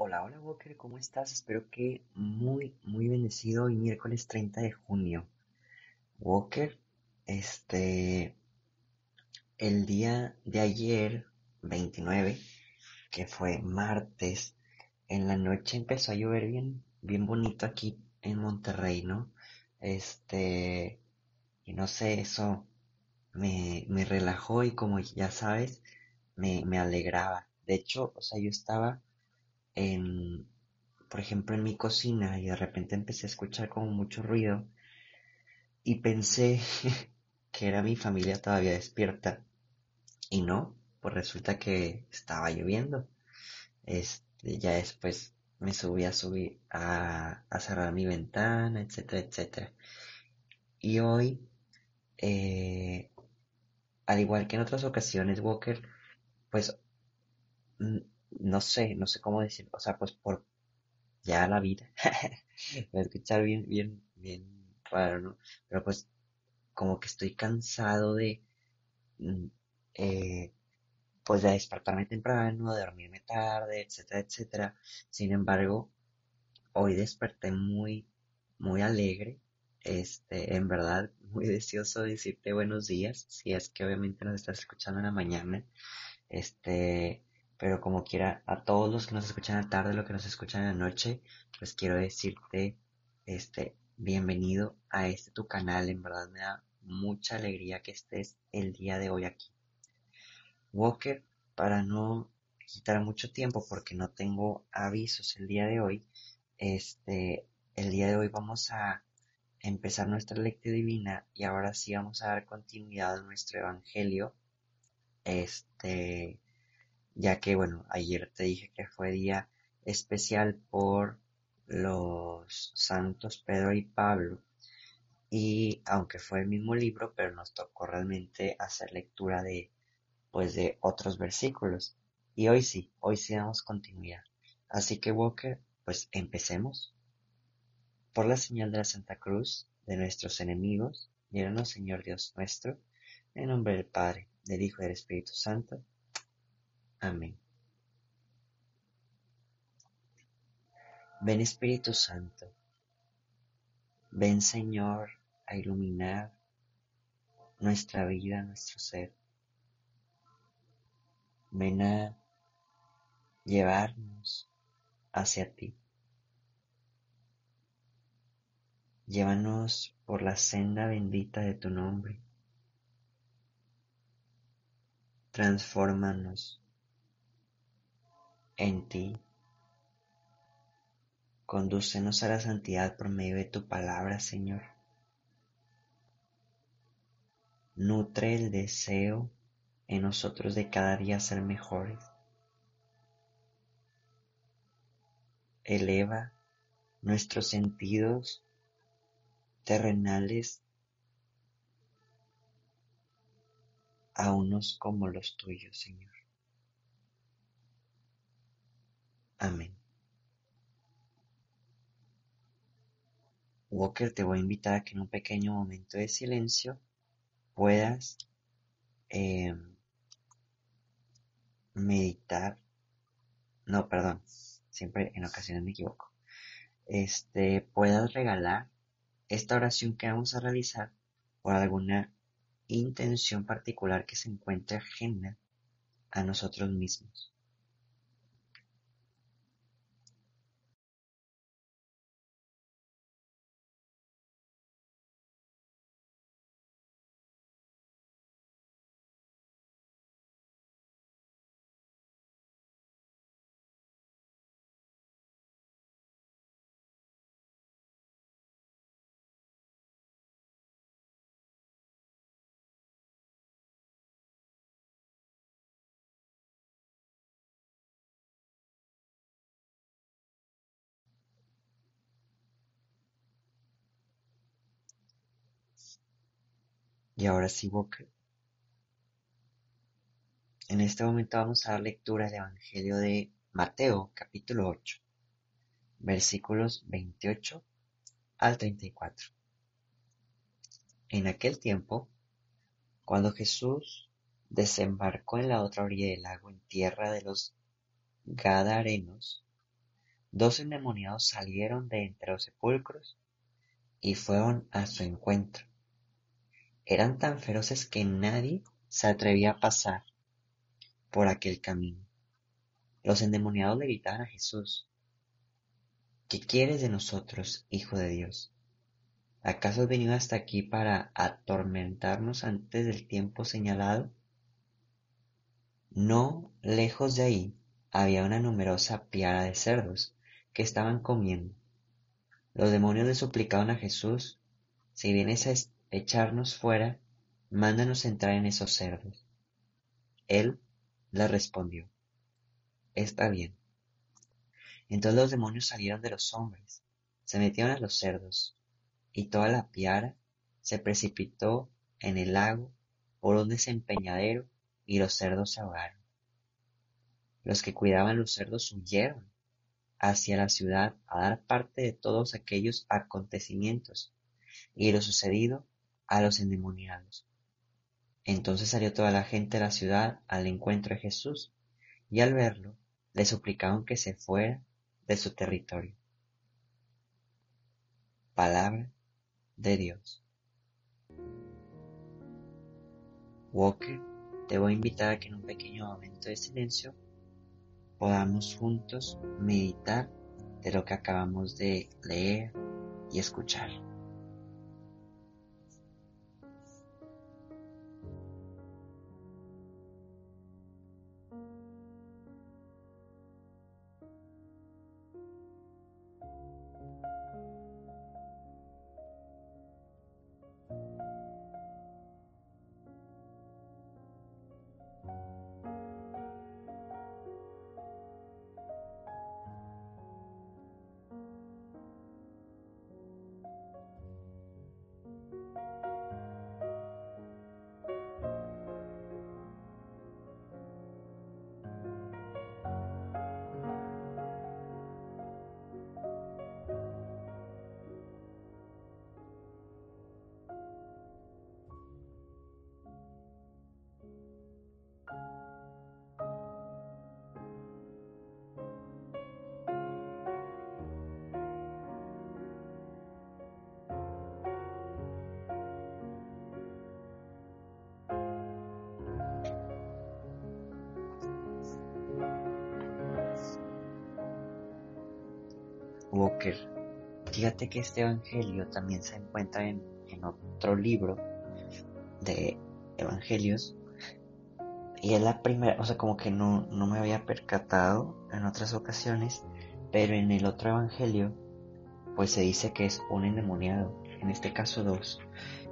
Hola, hola Walker, ¿cómo estás? Espero que muy, muy bendecido hoy miércoles 30 de junio. Walker, este, el día de ayer, 29, que fue martes, en la noche empezó a llover bien, bien bonito aquí en Monterrey, ¿no? Este, y no sé, eso me, me relajó y como ya sabes, me, me alegraba. De hecho, o sea, yo estaba por ejemplo, en mi cocina y de repente empecé a escuchar como mucho ruido y pensé que era mi familia todavía despierta y no, pues resulta que estaba lloviendo. Este, ya después me subí a subir a, cerrar mi ventana, etcétera, etcétera. Y hoy, eh, al igual que en otras ocasiones, Walker, pues no sé, no sé cómo decir, o sea, pues por ya la vida, a escuchar bien, bien, bien raro, ¿no? Pero pues como que estoy cansado de, mm, eh, pues de despertarme temprano, de dormirme tarde, etcétera, etcétera. Sin embargo, hoy desperté muy, muy alegre, este, en verdad, muy deseoso de decirte buenos días, si es que obviamente nos estás escuchando en la mañana, este, pero como quiera, a todos los que nos escuchan a la tarde, los que nos escuchan en la noche, pues quiero decirte, este, bienvenido a este tu canal, en verdad me da mucha alegría que estés el día de hoy aquí. Walker, para no quitar mucho tiempo porque no tengo avisos el día de hoy, este, el día de hoy vamos a empezar nuestra lectura divina y ahora sí vamos a dar continuidad a nuestro evangelio. Este, ya que bueno, ayer te dije que fue día especial por los santos Pedro y Pablo y aunque fue el mismo libro, pero nos tocó realmente hacer lectura de pues de otros versículos. Y hoy sí, hoy sí damos continuidad. Así que Walker, pues empecemos. Por la señal de la Santa Cruz, de nuestros enemigos, líbranos Señor Dios nuestro, en nombre del Padre, del Hijo y del Espíritu Santo. Amén. Ven Espíritu Santo, ven Señor a iluminar nuestra vida, nuestro ser. Ven a llevarnos hacia ti. Llévanos por la senda bendita de tu nombre. Transfórmanos en ti. Condúcenos a la santidad por medio de tu palabra, Señor. Nutre el deseo en nosotros de cada día ser mejores. Eleva nuestros sentidos terrenales a unos como los tuyos, Señor. Amén. Walker, te voy a invitar a que en un pequeño momento de silencio puedas eh, meditar. No, perdón, siempre en ocasiones me equivoco. Este, puedas regalar esta oración que vamos a realizar por alguna intención particular que se encuentre ajena a nosotros mismos. Y ahora sí, Boca. En este momento vamos a dar lectura al Evangelio de Mateo, capítulo 8, versículos 28 al 34. En aquel tiempo, cuando Jesús desembarcó en la otra orilla del lago en tierra de los Gadarenos, dos endemoniados salieron de entre los sepulcros y fueron a su encuentro. Eran tan feroces que nadie se atrevía a pasar por aquel camino. Los endemoniados le gritaban a Jesús, ¿qué quieres de nosotros, Hijo de Dios? ¿Acaso has venido hasta aquí para atormentarnos antes del tiempo señalado? No lejos de ahí había una numerosa piara de cerdos que estaban comiendo. Los demonios le suplicaban a Jesús, si vienes echarnos fuera, mándanos entrar en esos cerdos. Él le respondió, está bien. Entonces los demonios salieron de los hombres, se metieron a los cerdos, y toda la piara se precipitó en el lago por un desempeñadero y los cerdos se ahogaron. Los que cuidaban los cerdos huyeron hacia la ciudad a dar parte de todos aquellos acontecimientos y lo sucedido a los endemoniados. Entonces salió toda la gente de la ciudad al encuentro de Jesús y al verlo le suplicaban que se fuera de su territorio. Palabra de Dios. Walker, te voy a invitar a que en un pequeño momento de silencio podamos juntos meditar de lo que acabamos de leer y escuchar. Walker. Fíjate que este evangelio también se encuentra en, otro libro de evangelios. Y es la primera, o sea, como que no, no me había percatado en otras ocasiones, pero en el otro evangelio, pues se dice que es un endemoniado, en este caso dos.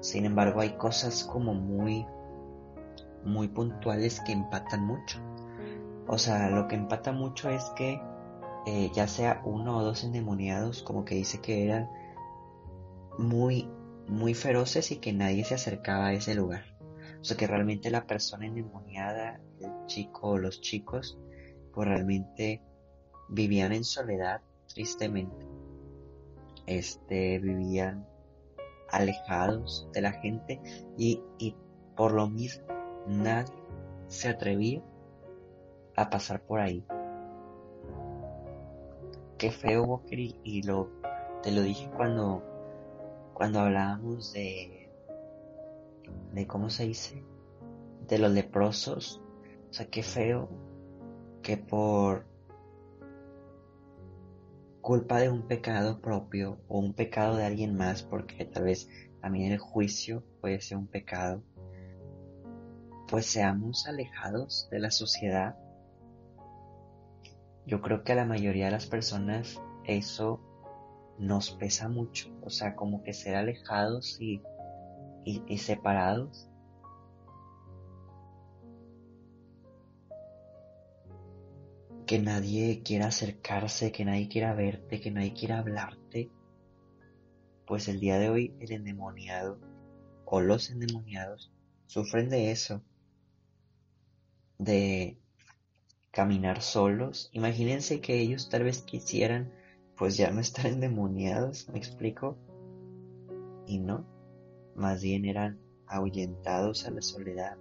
Sin embargo, hay cosas como muy, muy puntuales que empatan mucho. O sea, lo que empata mucho es que eh, ya sea uno o dos endemoniados, como que dice que eran muy, muy feroces y que nadie se acercaba a ese lugar. O sea que realmente la persona endemoniada, el chico o los chicos, pues realmente vivían en soledad, tristemente. Este, vivían alejados de la gente y, y por lo mismo nadie se atrevía a pasar por ahí qué feo, Walker, y, lo, te lo dije cuando, cuando hablábamos de, de, ¿cómo se dice? De los leprosos. O sea, qué feo que por culpa de un pecado propio o un pecado de alguien más, porque tal vez también el juicio puede ser un pecado, pues seamos alejados de la sociedad yo creo que a la mayoría de las personas eso nos pesa mucho, o sea, como que ser alejados y, y, separados. Que nadie quiera acercarse, que nadie quiera verte, que nadie quiera hablarte. Pues el día de hoy el endemoniado o los endemoniados sufren de eso, de caminar solos. Imagínense que ellos tal vez quisieran pues ya no estar endemoniados, ¿me explico? Y no, más bien eran ahuyentados a la soledad.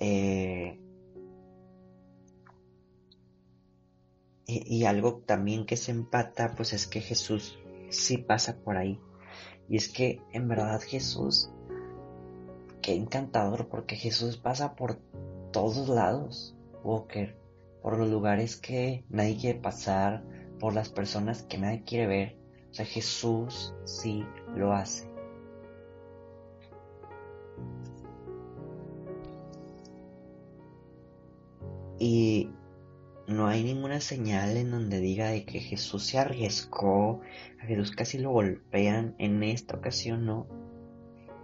Eh, Y, algo también que se empata, pues es que Jesús sí pasa por ahí. Y es que en verdad Jesús, qué encantador, porque Jesús pasa por todos lados, Walker, por los lugares que nadie quiere pasar, por las personas que nadie quiere ver. O sea, Jesús sí lo hace. Y no hay ninguna señal en donde diga de que Jesús se arriesgó, a Jesús casi lo golpean, en esta ocasión no.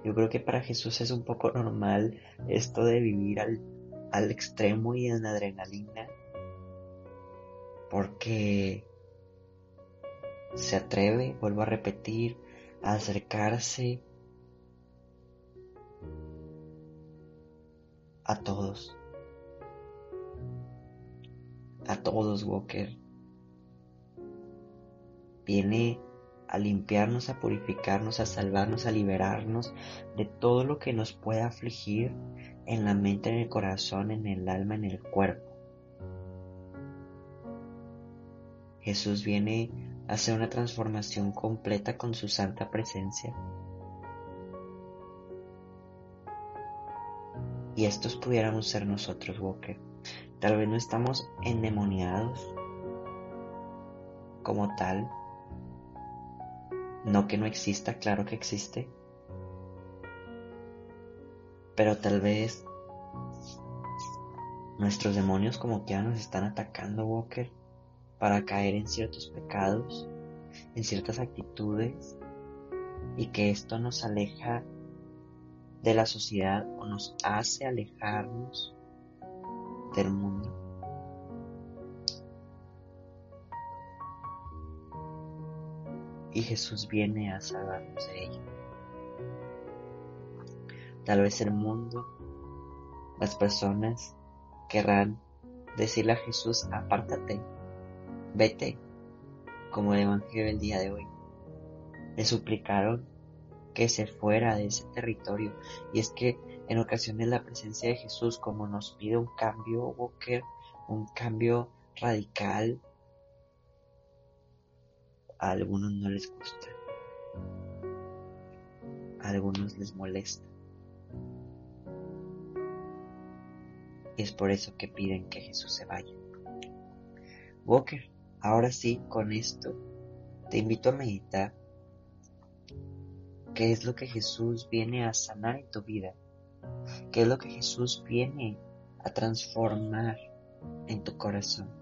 Yo creo que para Jesús es un poco normal esto de vivir al, al extremo y en adrenalina, porque se atreve, vuelvo a repetir, a acercarse a todos a todos, Walker. Viene a limpiarnos, a purificarnos, a salvarnos, a liberarnos de todo lo que nos pueda afligir en la mente, en el corazón, en el alma, en el cuerpo. Jesús viene a hacer una transformación completa con su santa presencia. Y estos pudiéramos ser nosotros, Walker. Tal vez no estamos endemoniados como tal. No que no exista, claro que existe. Pero tal vez nuestros demonios como que ya nos están atacando, Walker, para caer en ciertos pecados, en ciertas actitudes, y que esto nos aleja de la sociedad o nos hace alejarnos del mundo. Y Jesús viene a salvarnos de ello. Tal vez el mundo, las personas querrán decirle a Jesús, apártate, vete, como el Evangelio del día de hoy. Le suplicaron que se fuera de ese territorio. Y es que en ocasiones la presencia de Jesús, como nos pide un cambio, un cambio radical, a algunos no les gusta, a algunos les molesta. Es por eso que piden que Jesús se vaya. Walker, ahora sí, con esto, te invito a meditar qué es lo que Jesús viene a sanar en tu vida ¿Qué es lo que Jesús viene a transformar en tu corazón?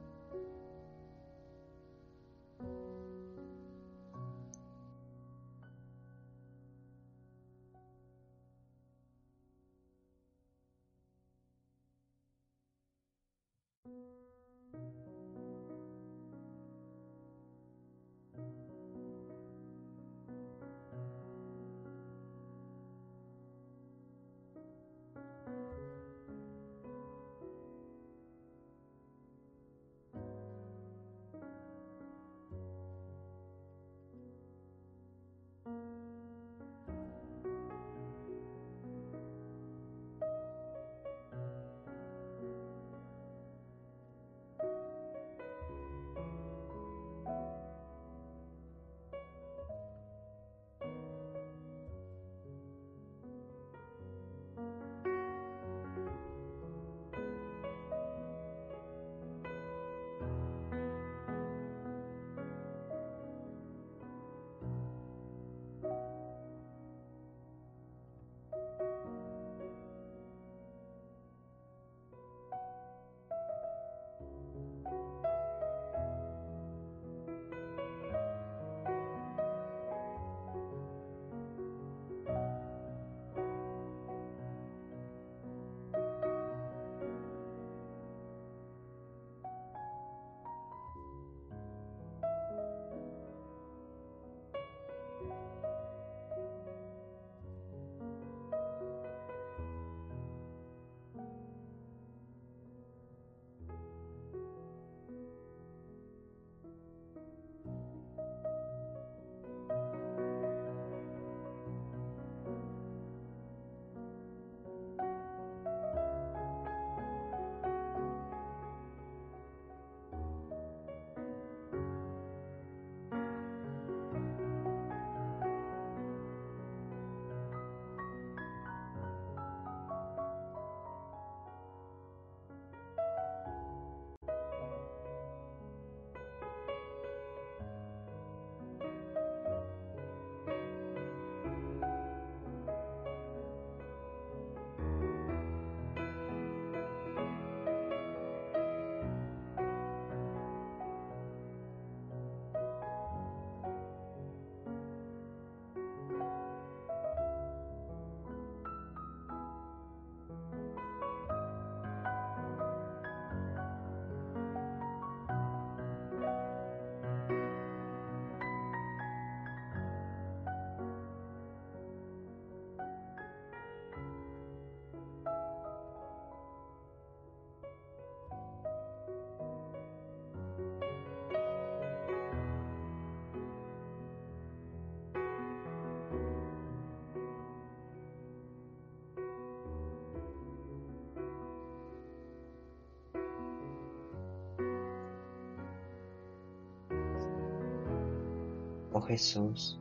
Jesús,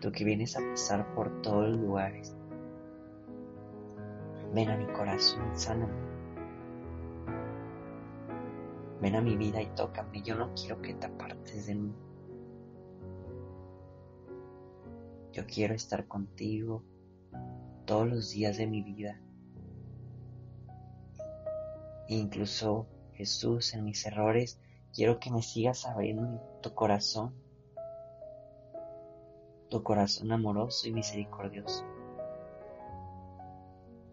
tú que vienes a pasar por todos los lugares, ven a mi corazón, sáname. Ven a mi vida y tócame. Yo no quiero que te apartes de mí. Yo quiero estar contigo todos los días de mi vida. incluso Jesús en mis errores, quiero que me sigas abriendo tu corazón, tu corazón amoroso y misericordioso.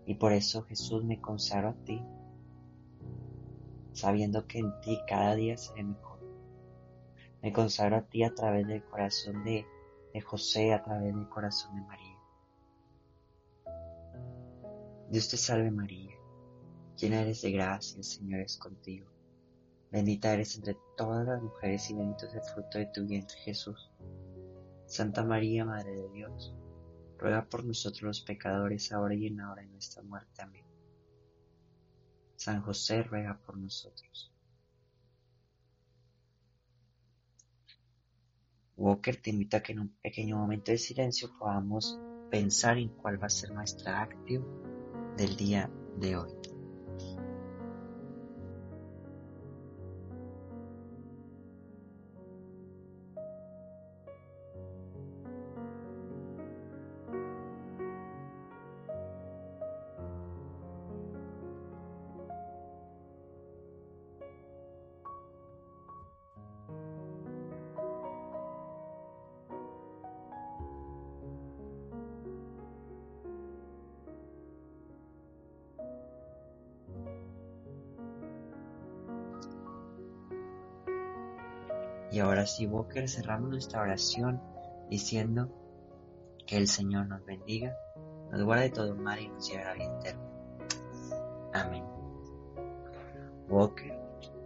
Y por eso Jesús me consagro a ti, sabiendo que en ti cada día seré mejor. Me consagro a ti a través del corazón de, José, a través del corazón de María. Dios te salve María, llena eres de gracia, el Señor es contigo. Bendita eres entre todas las mujeres y bendito es el fruto de tu vientre Jesús. Santa María, Madre de Dios, ruega por nosotros los pecadores, ahora y en la hora de nuestra muerte. Amén. San José ruega por nosotros. Walker te invita a que en un pequeño momento de silencio podamos pensar en cuál va a ser nuestra acción del día de hoy. Y ahora sí, Walker, cerramos nuestra oración diciendo que el Señor nos bendiga, nos guarde todo mal y nos lleve a la vida eterna. Amén. Walker,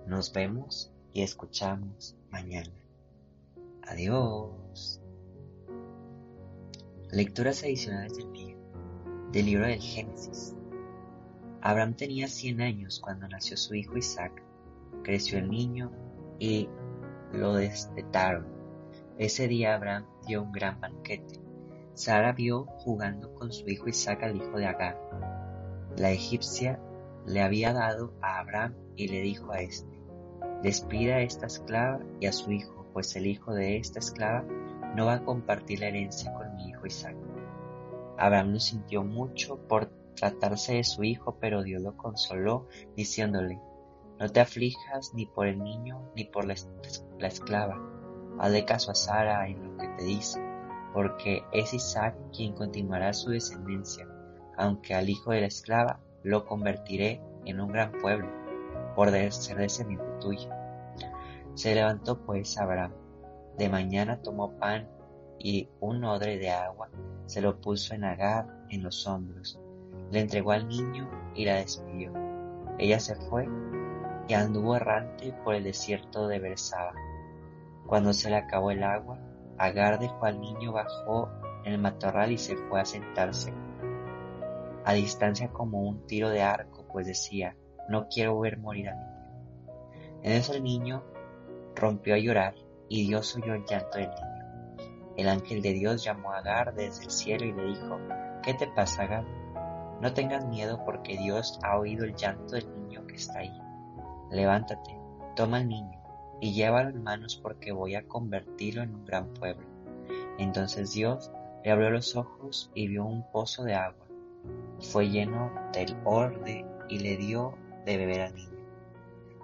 nos vemos y escuchamos mañana. Adiós. Lecturas adicionales del día. Del libro del Génesis. Abraham tenía 100 años cuando nació su hijo Isaac. Creció el niño y lo destetaron. Ese día Abraham dio un gran banquete. Sara vio jugando con su hijo Isaac al hijo de Agar. La egipcia le había dado a Abraham y le dijo a éste, despida a esta esclava y a su hijo, pues el hijo de esta esclava no va a compartir la herencia con mi hijo Isaac. Abraham lo sintió mucho por tratarse de su hijo, pero Dios lo consoló, diciéndole, no te aflijas ni por el niño ni por la, esclava. Hazle caso a Sara en lo que te dice, porque es Isaac quien continuará su descendencia, aunque al hijo de la esclava lo convertiré en un gran pueblo, por ser descendiente tuyo. Se levantó pues Abraham. De mañana tomó pan y un odre de agua, se lo puso en Agar en los hombros, le entregó al niño y la despidió. Ella se fue anduvo errante por el desierto de Bersaba. Cuando se le acabó el agua, Agar dejó al niño bajó el matorral y se fue a sentarse a distancia como un tiro de arco, pues decía, no quiero ver morir al niño. En eso el niño rompió a llorar y Dios oyó el llanto del niño. El ángel de Dios llamó a Agar desde el cielo y le dijo, ¿qué te pasa, Agar? No tengas miedo porque Dios ha oído el llanto del niño que está ahí. Levántate, toma al niño y llévalo en manos porque voy a convertirlo en un gran pueblo. Entonces Dios le abrió los ojos y vio un pozo de agua. Fue lleno del orde y le dio de beber al niño.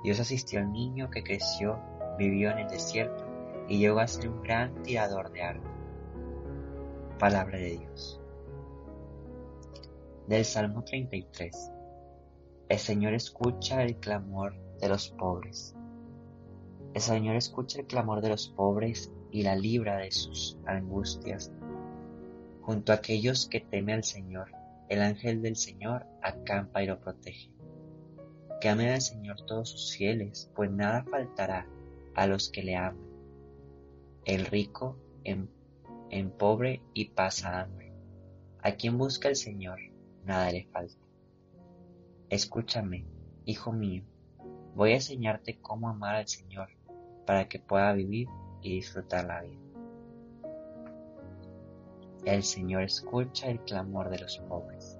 Dios asistió al niño que creció, vivió en el desierto y llegó a ser un gran tirador de arco. Palabra de Dios. Del Salmo 33. El Señor escucha el clamor de los pobres. El Señor escucha el clamor de los pobres y la libra de sus angustias. Junto a aquellos que temen al Señor, el ángel del Señor acampa y lo protege. Que amen al Señor todos sus fieles, pues nada faltará a los que le aman. El rico en pobre y pasa hambre. A quien busca el Señor, nada le falta. Escúchame, hijo mío, Voy a enseñarte cómo amar al Señor para que pueda vivir y disfrutar la vida. El Señor escucha el clamor de los pobres